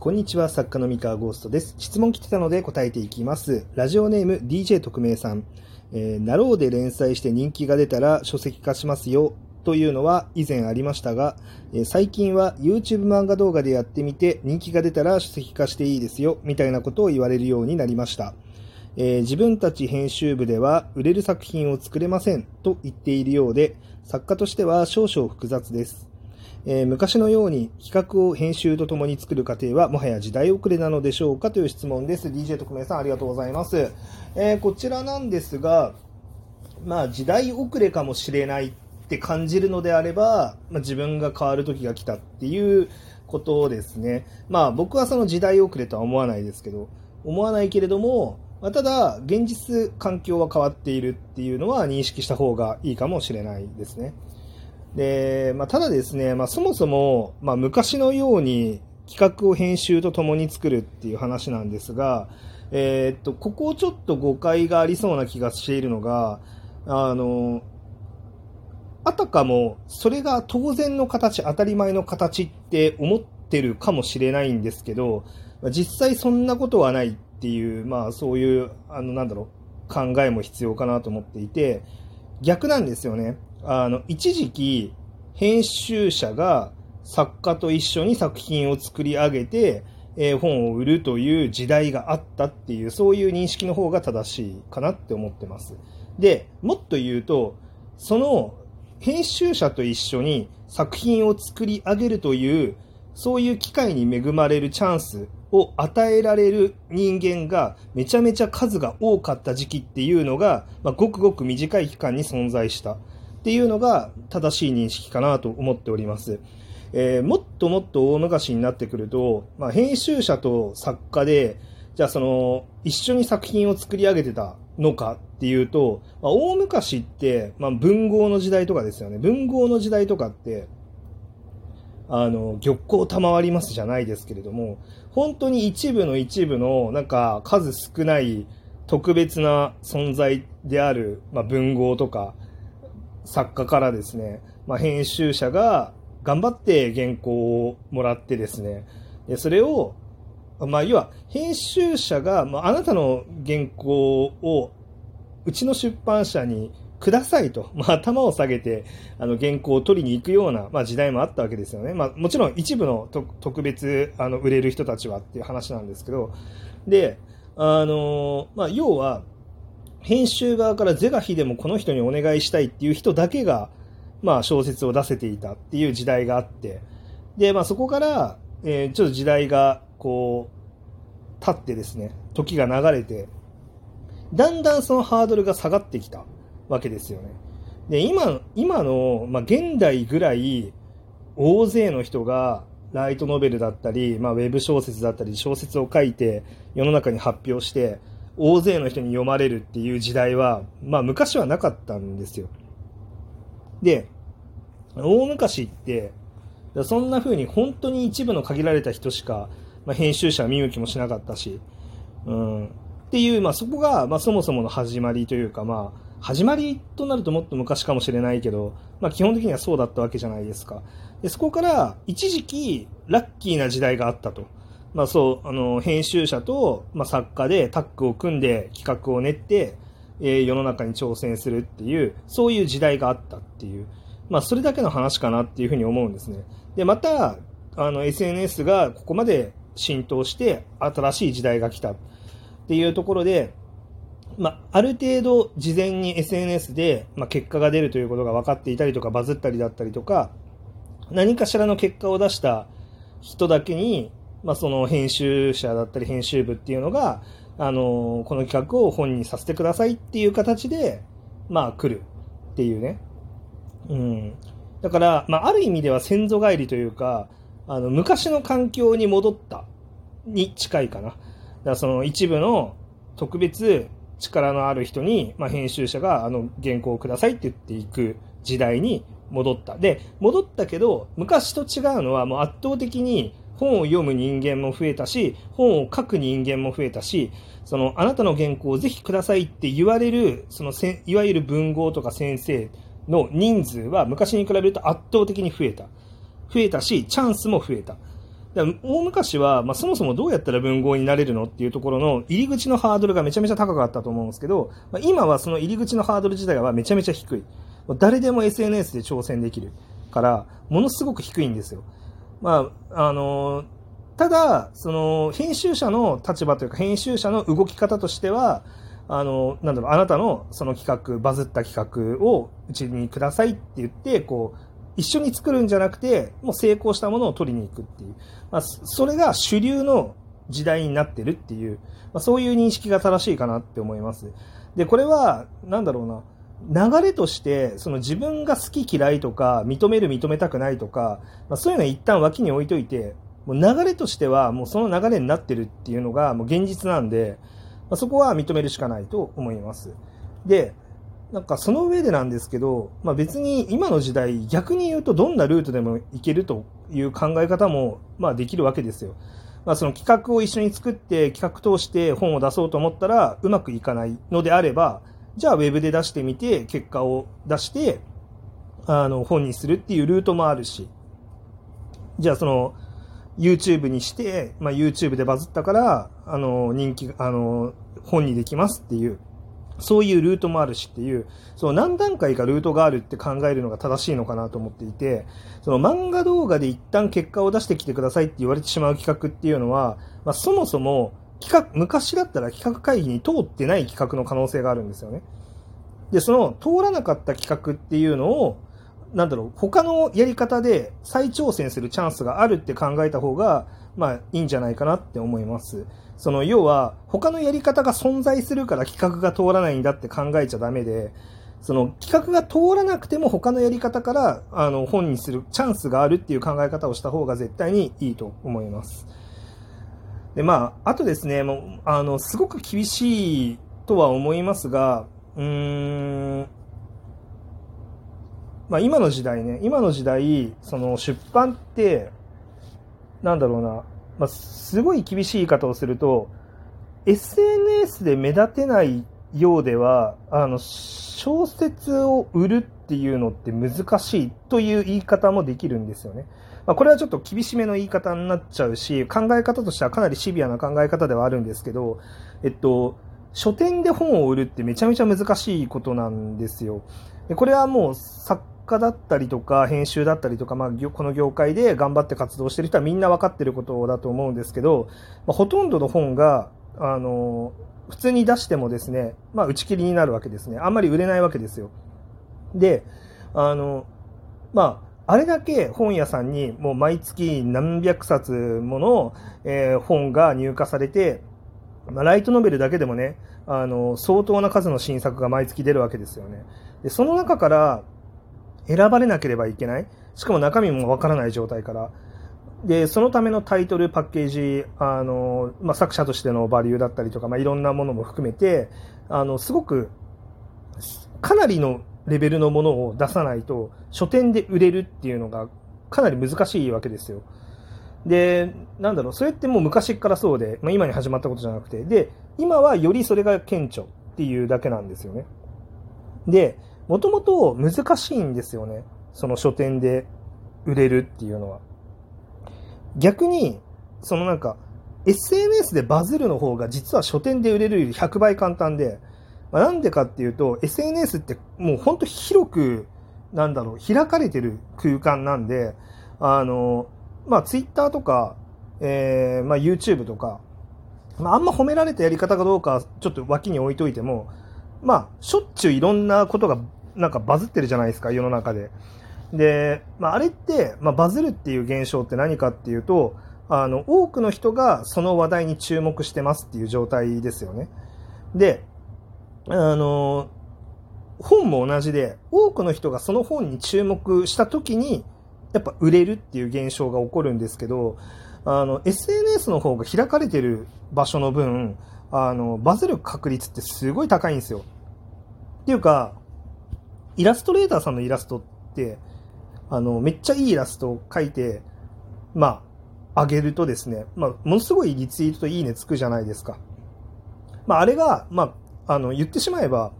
こんにちは、作家の三河ゴーストです。質問来てたので答えていきます。ラジオネーム DJ 特命さん。えー、なろうで連載して人気が出たら書籍化しますよ。というのは以前ありましたが、えー最近は YouTube 漫画動画でやってみて人気が出たら書籍化していいですよ。みたいなことを言われるようになりました。えー自分たち編集部では売れる作品を作れませんと言っているようで、作家としては少々複雑です。えー昔のように企画を編集とともに作る過程はもはや時代遅れなのでしょうかという質問です。DJ 特命さんありがとうございます。えーこちらなんですが、まあ時代遅れかもしれないって感じるのであれば、まあ、自分が変わる時が来たっていうことですね。まあ僕はその時代遅れとは思わないですけど、思わないけれども、まあ、ただ現実環境は変わっているっていうのは認識した方がいいかもしれないですね。で、まあ、ただですね、まあ、そもそも、まあ、昔のように企画を編集とともに作るっていう話なんですが、えーっと、ここちょっと誤解がありそうな気がしているのが、あの、あたかもそれが当然の形、当たり前の形って思ってるかもしれないんですけど、実際そんなことはないっていう、まあそういう、あの、なんだろう、考えも必要かなと思っていて、逆なんですよね。あの、一時期、編集者が作家と一緒に作品を作り上げて、えー本を売るという時代があったっていう、そういう認識の方が正しいかなって思ってます。で、もっと言うと、その編集者と一緒に作品を作り上げるという、そういう機会に恵まれるチャンスを与えられる人間がめちゃめちゃ数が多かった時期っていうのが、まあ、ごくごく短い期間に存在したっていうのが正しい認識かなと思っております。えーもっともっと大昔になってくると、まあ、編集者と作家で、じゃあその、一緒に作品を作り上げてたのかっていうと、まあ、大昔って、まあ、文豪の時代とかですよね。文豪の時代とかって、あの、玉光賜りますじゃないですけれども、本当に一部の一部の、なんか数少ない特別な存在である、まあ、文豪とか、作家からですね、まあ、編集者が頑張って原稿をもらってですね、でそれを、まあ、要は編集者が、まあ、あなたの原稿をうちの出版社にくださいと、まあ、頭を下げてあの原稿を取りに行くような、まあ、時代もあったわけですよね。まあ、もちろん一部の特別あの売れる人たちはっていう話なんですけど、で、あのまあ、要は、編集側から是が非でもこの人にお願いしたいっていう人だけが、まあ、小説を出せていたっていう時代があって、で、まあ、そこから、えーちょっと時代が、こう、経ってですね、時が流れて、だんだんそのハードルが下がってきたわけですよね。で、今、今の、まあ、現代ぐらい、大勢の人が、ライトノベルだったり、まあ、ウェブ小説だったり、小説を書いて、世の中に発表して、大勢の人に読まれるっていう時代は、まあ、昔はなかったんですよ。で、大昔って、そんな風に本当に一部の限られた人しか、まあ、編集者は見向きもしなかったし、うん、っていう、まあ、そこが、まあ、そもそもの始まりというか、まあ、始まりとなるともっと昔かもしれないけど、まあ、基本的にはそうだったわけじゃないですか。でそこから一時期ラッキーな時代があったと。まあ、そうあの編集者と、まあ、作家でタッグを組んで企画を練って、えー世の中に挑戦するっていうそういう時代があったっていう、まあ、それだけの話かなっていうふうに思うんですね。でまたあの SNS がここまで浸透して新しい時代が来たっていうところで、まあ、ある程度事前に SNS で、まあ、結果が出るということが分かっていたりとかバズったりだったりとか何かしらの結果を出した人だけに、まあ、その編集者だったり編集部っていうのが、あのこの企画を本にさせてくださいっていう形で、まあ、来るっていうね。うん。だから、まあ、ある意味では先祖返りというか、あの、昔の環境に戻ったに近いかな。だからその一部の特別力のある人に、まあ、編集者があの原稿をくださいって言っていく時代に戻った。で、戻ったけど、昔と違うのはもう圧倒的に本を読む人間も増えたし、本を書く人間も増えたし、そのあなたの原稿をぜひくださいって言われる、そのせいわゆる文豪とか先生の人数は昔に比べると圧倒的に増えた。増えたし、チャンスも増えた。だか大昔は、まあ、そもそもどうやったら文豪になれるのっていうところの入り口のハードルがめちゃめちゃ高かったと思うんですけど、まあ、今はその入り口のハードル自体はめちゃめちゃ低い。誰でも SNS で挑戦できるから、ものすごく低いんですよ。まあ、あのただ、その、編集者の立場というか、編集者の動き方としては、あの、なんだろう、あなたのその企画、バズった企画をうちにくださいって言って、こう、一緒に作るんじゃなくて、もう成功したものを取りに行くっていう。まあ、それが主流の時代になってるっていう、まあ、そういう認識が正しいかなって思います。で、これは、なんだろうな、流れとして、その自分が好き嫌いとか、認める認めたくないとか、まあ、そういうのは一旦脇に置いといて、もう流れとしては、もうその流れになってるっていうのが、もう現実なんで、まあ、そこは認めるしかないと思います。で、なんかその上でなんですけど、まあ、別に今の時代、逆に言うとどんなルートでもいけるという考え方も、まあ、できるわけですよ。まあ、その企画を一緒に作って企画通して本を出そうと思ったらうまくいかないのであれば、じゃあウェブで出してみて結果を出してあの本にするっていうルートもあるし、じゃあその YouTube にして、まあ、YouTube でバズったからあの人気あの本にできますっていう。そういうルートもあるしっていう、その何段階かルートがあるって考えるのが正しいのかなと思っていて、その漫画動画で一旦結果を出してきてくださいって言われてしまう企画っていうのは、まあ、そもそも企画、昔だったら企画会議に通ってない企画の可能性があるんですよね。で、その通らなかった企画っていうのを、なんだろう、他のやり方で再挑戦するチャンスがあるって考えた方が、まあいいんじゃないかなって思います。その要は他のやり方が存在するから企画が通らないんだって考えちゃダメで、その企画が通らなくても他のやり方からあの本にするチャンスがあるっていう考え方をした方が絶対にいいと思います。で、まあ、あとですね、もう、あの、すごく厳しいとは思いますが、うーん、まあ今の時代ね、今の時代、その出版って、なんだろうな、まあ、すごい厳しい言い方をすると、SNS で目立てないようでは、あの、小説を売るっていうのって難しいという言い方もできるんですよね。まあ、これはちょっと厳しめの言い方になっちゃうし、考え方としてはかなりシビアな考え方ではあるんですけど、えっと、書店で本を売るってめちゃめちゃ難しいことなんですよ。でこれはもう作家だったりとか、編集だったりとか、まあ、この業界で頑張って活動してる人はみんな分かってることだと思うんですけど、まあ、ほとんどの本が、あの、普通に出してもですね、まあ、打ち切りになるわけですね。あんまり売れないわけですよ。で、あの、まあ、あれだけ本屋さんにもう毎月何百冊もの、えー、本が入荷されて、まあ、ライトノベルだけでもね、あの、相当な数の新作が毎月出るわけですよね。で、その中から、選ばれなければいけない。しかも中身もわからない状態から。で、そのためのタイトル、パッケージ、あの、まあ、作者としてのバリューだったりとか、まあ、いろんなものも含めて、あの、すごく、かなりのレベルのものを出さないと、書店で売れるっていうのがかなり難しいわけですよ。で、なんだろう、それってもう昔からそうで、まあ、今に始まったことじゃなくて、で、今はよりそれが顕著っていうだけなんですよね。で、もともと難しいんですよね。その書店で売れるっていうのは。逆に、そのなんか、SNS でバズるの方が実は書店で売れるより100倍簡単で、まあ、なんでかっていうと、SNS ってもう本当広く、なんだろう、開かれてる空間なんで、あの、まあ Twitter とか、えー、まあ YouTube とか、まああんま褒められたやり方かどうかちょっと脇に置いといても、まあしょっちゅういろんなことがなんかバズってるじゃないですか、世の中で。で、まあ、あれって、まあ、バズるっていう現象って何かっていうと、あの、多くの人がその話題に注目してますっていう状態ですよね。で、あの、本も同じで、多くの人がその本に注目した時に、やっぱ売れるっていう現象が起こるんですけど、あの、SNS の方が開かれてる場所の分、あの、バズる確率ってすごい高いんですよ。っていうか、イラストレーターさんのイラストって、あの、めっちゃいいイラストを描いて、まあ、あげるとですね、まあ、ものすごいリツイートといいねつくじゃないですか。まあ、あれが、まあ、あの、言ってしまえば、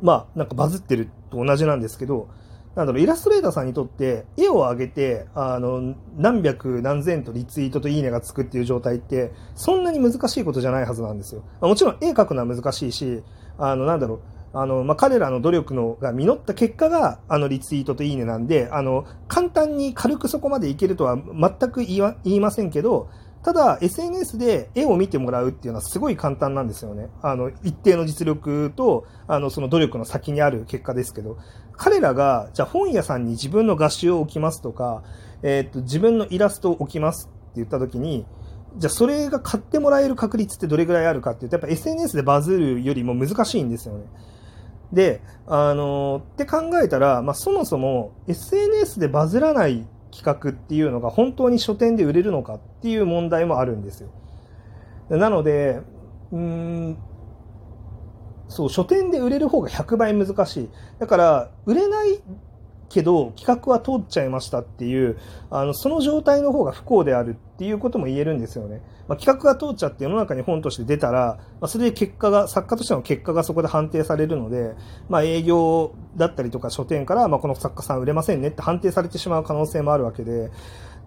まあ、なんかバズってると同じなんですけど、なんだろう、イラストレーターさんにとって、絵を上げて、あの、何百何千とリツイートといいねがつくっていう状態って、そんなに難しいことじゃないはずなんですよ。もちろん絵描くのは難しいし、あの、なんだろう、あの、まあ、彼らの努力のが実った結果が、あの、リツイートといいねなんで、あの、簡単に軽くそこまでいけるとは全く言い言いませんけど、ただ、SNS で絵を見てもらうっていうのはすごい簡単なんですよね。あの、一定の実力と、あの、その努力の先にある結果ですけど、彼らが、じゃあ本屋さんに自分の画集を置きますとか、えー、っと、自分のイラストを置きますって言った時に、じゃあそれが買ってもらえる確率ってどれぐらいあるかっていうと、やっぱ SNS でバズるよりも難しいんですよね。で、あの、って考えたら、まあ、そもそも SNS でバズらない企画っていうのが本当に書店で売れるのかっていう問題もあるんですよ。なので、うん、そう、書店で売れる方が100倍難しい。だから、売れないけど企画は通っちゃいましたっていう、あの、その状態の方が不幸であるっていうことも言えるんですよね。まあ、企画が通っちゃって世の中に本として出たら、まあ、それで結果が、作家としての結果がそこで判定されるので、まあ、営業だったりとか書店から、まあ、この作家さん売れませんねって判定されてしまう可能性もあるわけで、っ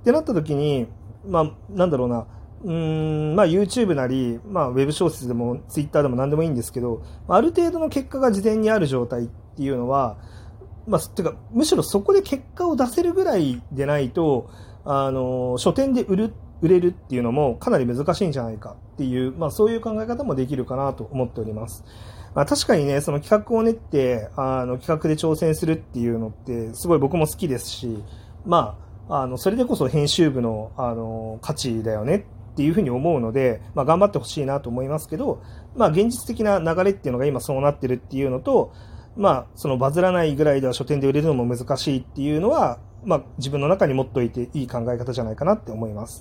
てなった時に、まあ、なんだろうな、うん、まあ YouTube なり、まあウェブ小説でも Twitter でも何でもいいんですけど、ある程度の結果が事前にある状態っていうのは、まあ、てか、むしろそこで結果を出せるぐらいでないと、あの、書店で売る、売れるっていうのもかなり難しいんじゃないかっていう、まあそういう考え方もできるかなと思っております。まあ確かにね、その企画を練って、あの、企画で挑戦するっていうのって、すごい僕も好きですし、まあ、あの、それでこそ編集部の、あの、価値だよねっていうふうに思うので、まあ頑張ってほしいなと思いますけど、まあ現実的な流れっていうのが今そうなってるっていうのと、まあ、そのバズらないぐらいでは書店で売れるのも難しいっていうのは、まあ、自分の中に持っといていい考え方じゃないかなって思います。